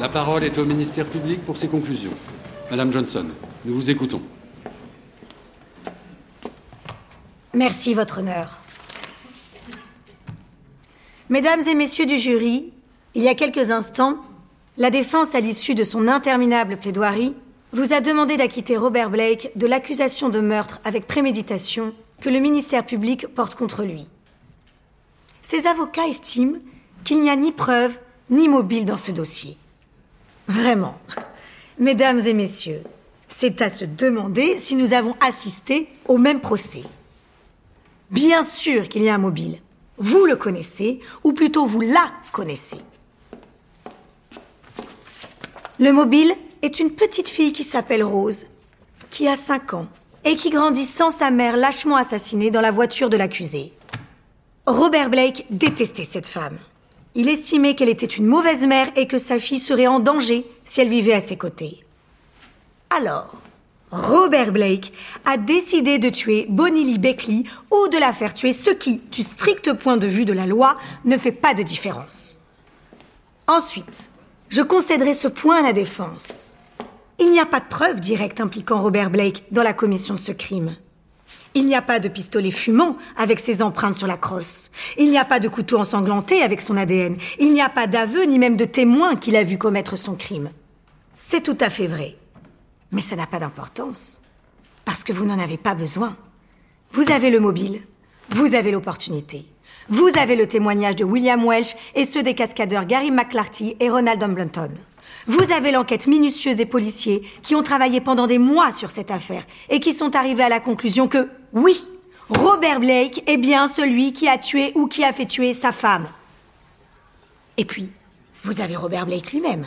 La parole est au ministère public pour ses conclusions. Madame Johnson, nous vous écoutons. Merci, Votre Honneur. Mesdames et messieurs du jury, il y a quelques instants, la défense, à l'issue de son interminable plaidoirie, vous a demandé d'acquitter Robert Blake de l'accusation de meurtre avec préméditation que le ministère public porte contre lui. Ses avocats estiment qu'il n'y a ni preuve ni mobile dans ce dossier. Vraiment. Mesdames et messieurs, c'est à se demander si nous avons assisté au même procès. Bien sûr qu'il y a un mobile. Vous le connaissez, ou plutôt vous la connaissez. Le mobile est une petite fille qui s'appelle Rose, qui a 5 ans, et qui grandit sans sa mère lâchement assassinée dans la voiture de l'accusé. Robert Blake détestait cette femme. Il estimait qu'elle était une mauvaise mère et que sa fille serait en danger si elle vivait à ses côtés. Alors, Robert Blake a décidé de tuer Bonnie Lee Beckley ou de la faire tuer, ce qui, du strict point de vue de la loi, ne fait pas de différence. Ensuite, je concéderai ce point à la défense. Il n'y a pas de preuve directe impliquant Robert Blake dans la commission de ce crime. Il n'y a pas de pistolet fumant avec ses empreintes sur la crosse. Il n'y a pas de couteau ensanglanté avec son ADN. Il n'y a pas d'aveu ni même de témoin qu'il a vu commettre son crime. C'est tout à fait vrai. Mais ça n'a pas d'importance. Parce que vous n'en avez pas besoin. Vous avez le mobile. Vous avez l'opportunité. Vous avez le témoignage de William Welch et ceux des cascadeurs Gary McClarty et Ronald Dumbleton. Vous avez l'enquête minutieuse des policiers qui ont travaillé pendant des mois sur cette affaire et qui sont arrivés à la conclusion que, oui, Robert Blake est bien celui qui a tué ou qui a fait tuer sa femme. Et puis, vous avez Robert Blake lui-même.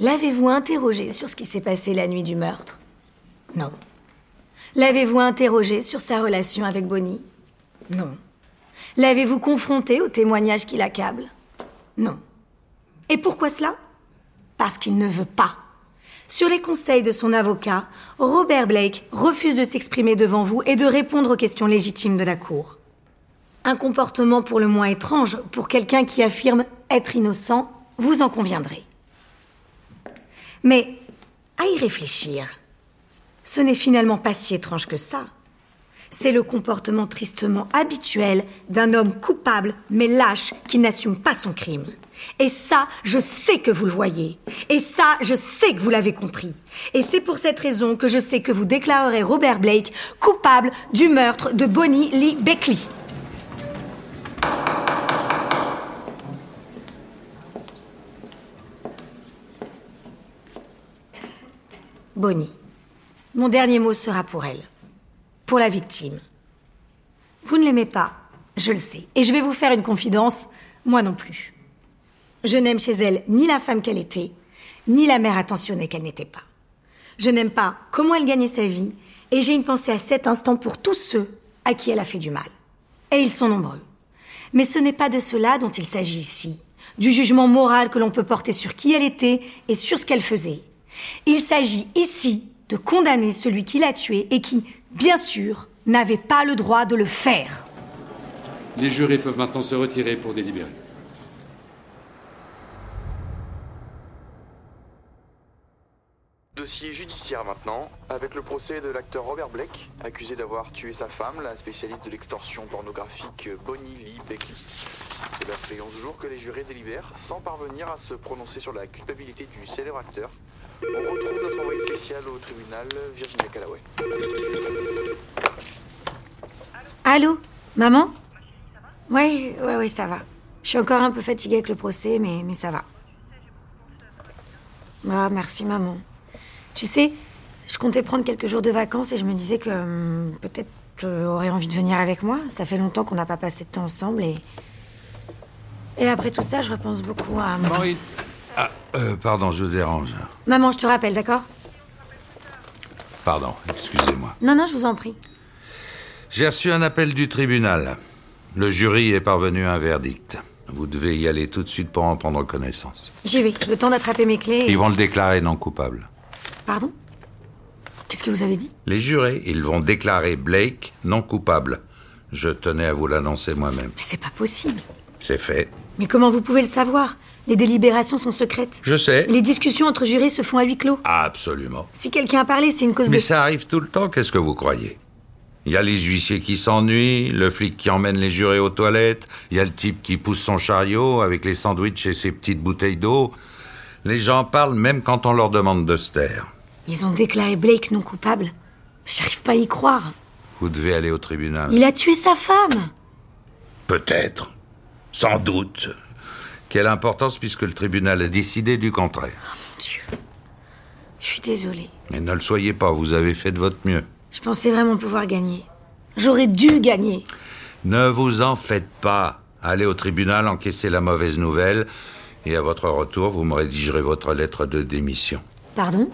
L'avez-vous interrogé sur ce qui s'est passé la nuit du meurtre? Non. L'avez-vous interrogé sur sa relation avec Bonnie? Non. L'avez-vous confronté au témoignage qui l'accable? Non. Et pourquoi cela? Parce qu'il ne veut pas. Sur les conseils de son avocat, Robert Blake refuse de s'exprimer devant vous et de répondre aux questions légitimes de la Cour. Un comportement pour le moins étrange pour quelqu'un qui affirme être innocent, vous en conviendrez. Mais, à y réfléchir, ce n'est finalement pas si étrange que ça. C'est le comportement tristement habituel d'un homme coupable mais lâche qui n'assume pas son crime. Et ça, je sais que vous le voyez. Et ça, je sais que vous l'avez compris. Et c'est pour cette raison que je sais que vous déclarerez Robert Blake coupable du meurtre de Bonnie Lee Beckley. Bonnie, mon dernier mot sera pour elle. Pour la victime. Vous ne l'aimez pas, je le sais. Et je vais vous faire une confidence, moi non plus. Je n'aime chez elle ni la femme qu'elle était, ni la mère attentionnée qu'elle n'était pas. Je n'aime pas comment elle gagnait sa vie, et j'ai une pensée à cet instant pour tous ceux à qui elle a fait du mal. Et ils sont nombreux. Mais ce n'est pas de cela dont il s'agit ici, du jugement moral que l'on peut porter sur qui elle était et sur ce qu'elle faisait. Il s'agit ici de condamner celui qui l'a tuée et qui, bien sûr, n'avait pas le droit de le faire. Les jurés peuvent maintenant se retirer pour délibérer. Dossier judiciaire maintenant, avec le procès de l'acteur Robert Blake, accusé d'avoir tué sa femme, la spécialiste de l'extorsion pornographique Bonnie Lee Beckley. Cela fait 11 jours que les jurés délibèrent sans parvenir à se prononcer sur la culpabilité du célèbre acteur. On retrouve notre envoyé spécial au tribunal, Virginia Callaway. Allô Maman? Oui, oui, oui, ça va. Je suis encore un peu fatiguée avec le procès, mais, mais ça va. Ah, merci, maman. Tu sais, je comptais prendre quelques jours de vacances et je me disais que hum, peut-être tu aurais envie de venir avec moi. Ça fait longtemps qu'on n'a pas passé de temps ensemble et. Et après tout ça, je repense beaucoup à. Maureen Ah, euh, pardon, je dérange. Maman, je te rappelle, d'accord? Pardon, excusez-moi. Non, non, je vous en prie. J'ai reçu un appel du tribunal. Le jury est parvenu à un verdict. Vous devez y aller tout de suite pour en prendre connaissance. J'y vais, le temps d'attraper mes clés. et- Ils vont le déclarer non coupable. Pardon? Qu'est-ce que vous avez dit? Les jurés, ils vont déclarer Blake non coupable. Je tenais à vous l'annoncer moi-même. Mais c'est pas possible. C'est fait. Mais comment vous pouvez le savoir? Les délibérations sont secrètes. Je sais. Les discussions entre jurés se font à huis clos. Absolument. Si quelqu'un a parlé, c'est une cause Mais de... ça arrive tout le temps, qu'est-ce que vous croyez? Il y a les huissiers qui s'ennuient, le flic qui emmène les jurés aux toilettes, il y a le type qui pousse son chariot avec les sandwichs et ses petites bouteilles d'eau. Les gens parlent même quand on leur demande de se taire. Ils ont déclaré Blake non coupable. J'arrive pas à y croire. Vous devez aller au tribunal. Il a tué sa femme. Peut-être. Sans doute. Quelle importance puisque le tribunal a décidé du contraire. Mon Dieu. Je suis désolée. Mais ne le soyez pas, vous avez fait de votre mieux. Je pensais vraiment pouvoir gagner. J'aurais dû gagner. Ne vous en faites pas. Allez au tribunal, encaissez la mauvaise nouvelle, et à votre retour, vous me rédigerez votre lettre de démission. Pardon?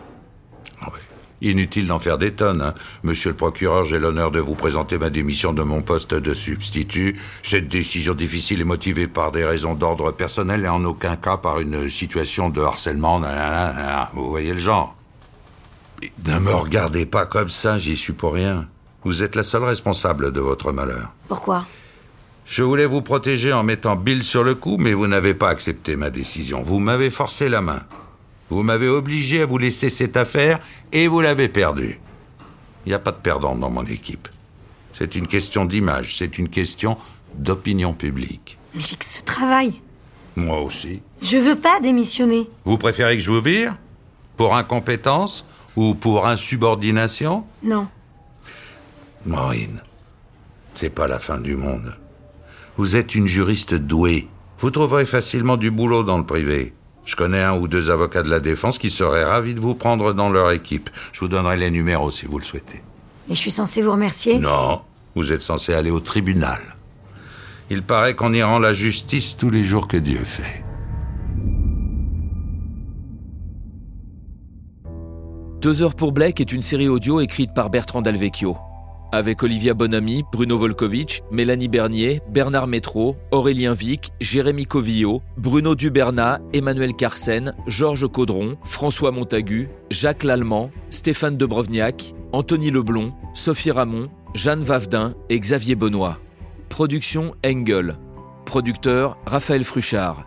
Inutile d'en faire des tonnes. hein. Monsieur le procureur, j'ai l'honneur de vous présenter ma démission de mon poste de substitut. Cette décision difficile est motivée par des raisons d'ordre personnel et en aucun cas par une situation de harcèlement. Vous voyez le genre. Mais Ne me regardez pas comme ça, j'y suis pour rien. Vous êtes la seule responsable de votre malheur. Pourquoi? Je voulais vous protéger en mettant Bill sur le coup, mais vous n'avez pas accepté ma décision. Vous m'avez forcé la main. Vous m'avez obligé à vous laisser cette affaire et vous l'avez perdue. Il n'y a pas de perdant dans mon équipe. C'est une question d'image, c'est une question d'opinion publique. Mais j'ai que ce travail. Moi aussi. Je veux pas démissionner. Vous préférez que je vous vire Pour incompétence ou pour insubordination? Non. Maureen, c'est pas la fin du monde. Vous êtes une juriste douée. Vous trouverez facilement du boulot dans le privé. Je connais un ou deux avocats de la défense qui seraient ravis de vous prendre dans leur équipe. Je vous donnerai les numéros si vous le souhaitez. Et je suis censée vous remercier? Non, vous êtes censé aller au tribunal. Il paraît qu'on y rend la justice tous les jours que Dieu fait. Deux heures pour Blake est une série audio écrite par Bertrand Dalvecchio. Avec Olivia Bonamy, Bruno Volkovitch, Mélanie Bernier, Bernard Métro, Aurélien Vic, Jérémy Covillo, Bruno Dubernat, Emmanuel Carsen, Georges Caudron, François Montagu, Jacques Lallemand, Stéphane Debrovniak, Anthony Leblon, Sophie Ramon, Jeanne Vavedin et Xavier Benoît. Production Engel. Producteur Raphaël Fruchard.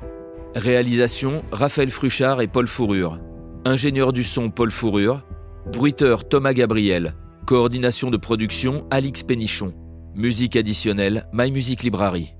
Réalisation Raphaël Fruchard et Paul Fourrure. Ingénieur du son Paul Fourrure. Bruiteur Thomas Gabriel. Coordination de production Alix Pénichon. Musique additionnelle My Music Library.